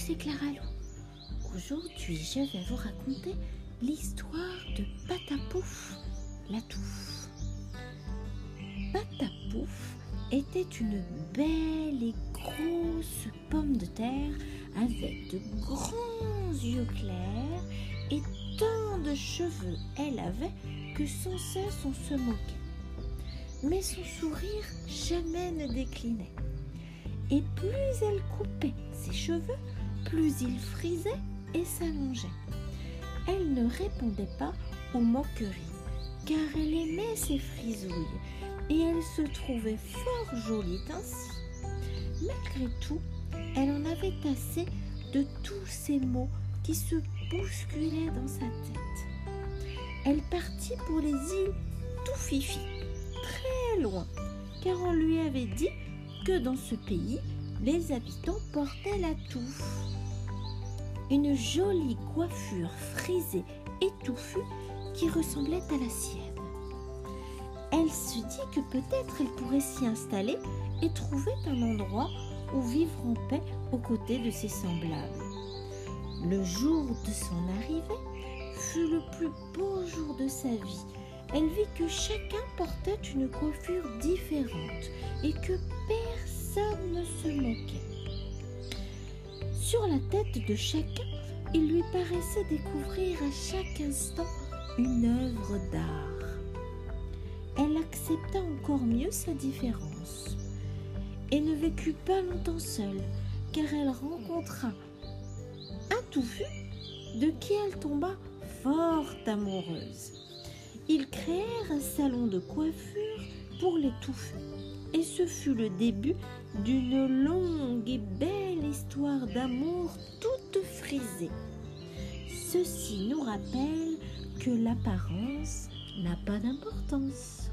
déclara Lou. Aujourd'hui, je vais vous raconter l'histoire de Patapouf, la touffe. Patapouf était une belle et grosse pomme de terre avec de grands yeux clairs et tant de cheveux elle avait que sans cesse on se moquait. Mais son sourire jamais ne déclinait. Et plus elle coupait ses cheveux, plus il frisait et s'allongeait. Elle ne répondait pas aux moqueries, car elle aimait ses frisouilles et elle se trouvait fort jolie ainsi. Malgré tout, elle en avait assez de tous ces mots qui se bousculaient dans sa tête. Elle partit pour les îles Toufifi, très loin, car on lui avait dit que dans ce pays, les habitants portaient la touffe une jolie coiffure frisée et touffue qui ressemblait à la sienne. Elle se dit que peut-être elle pourrait s'y installer et trouver un endroit où vivre en paix aux côtés de ses semblables. Le jour de son arrivée fut le plus beau jour de sa vie. Elle vit que chacun portait une coiffure différente et que personne se moquait. Sur la tête de chacun, il lui paraissait découvrir à chaque instant une œuvre d'art. Elle accepta encore mieux sa différence et ne vécut pas longtemps seule, car elle rencontra un touffu de qui elle tomba fort amoureuse. Ils créèrent un salon de coiffure pour les touffus et ce fut le début d'une longue et belle histoire d'amour toute frisée. Ceci nous rappelle que l'apparence n'a pas d'importance.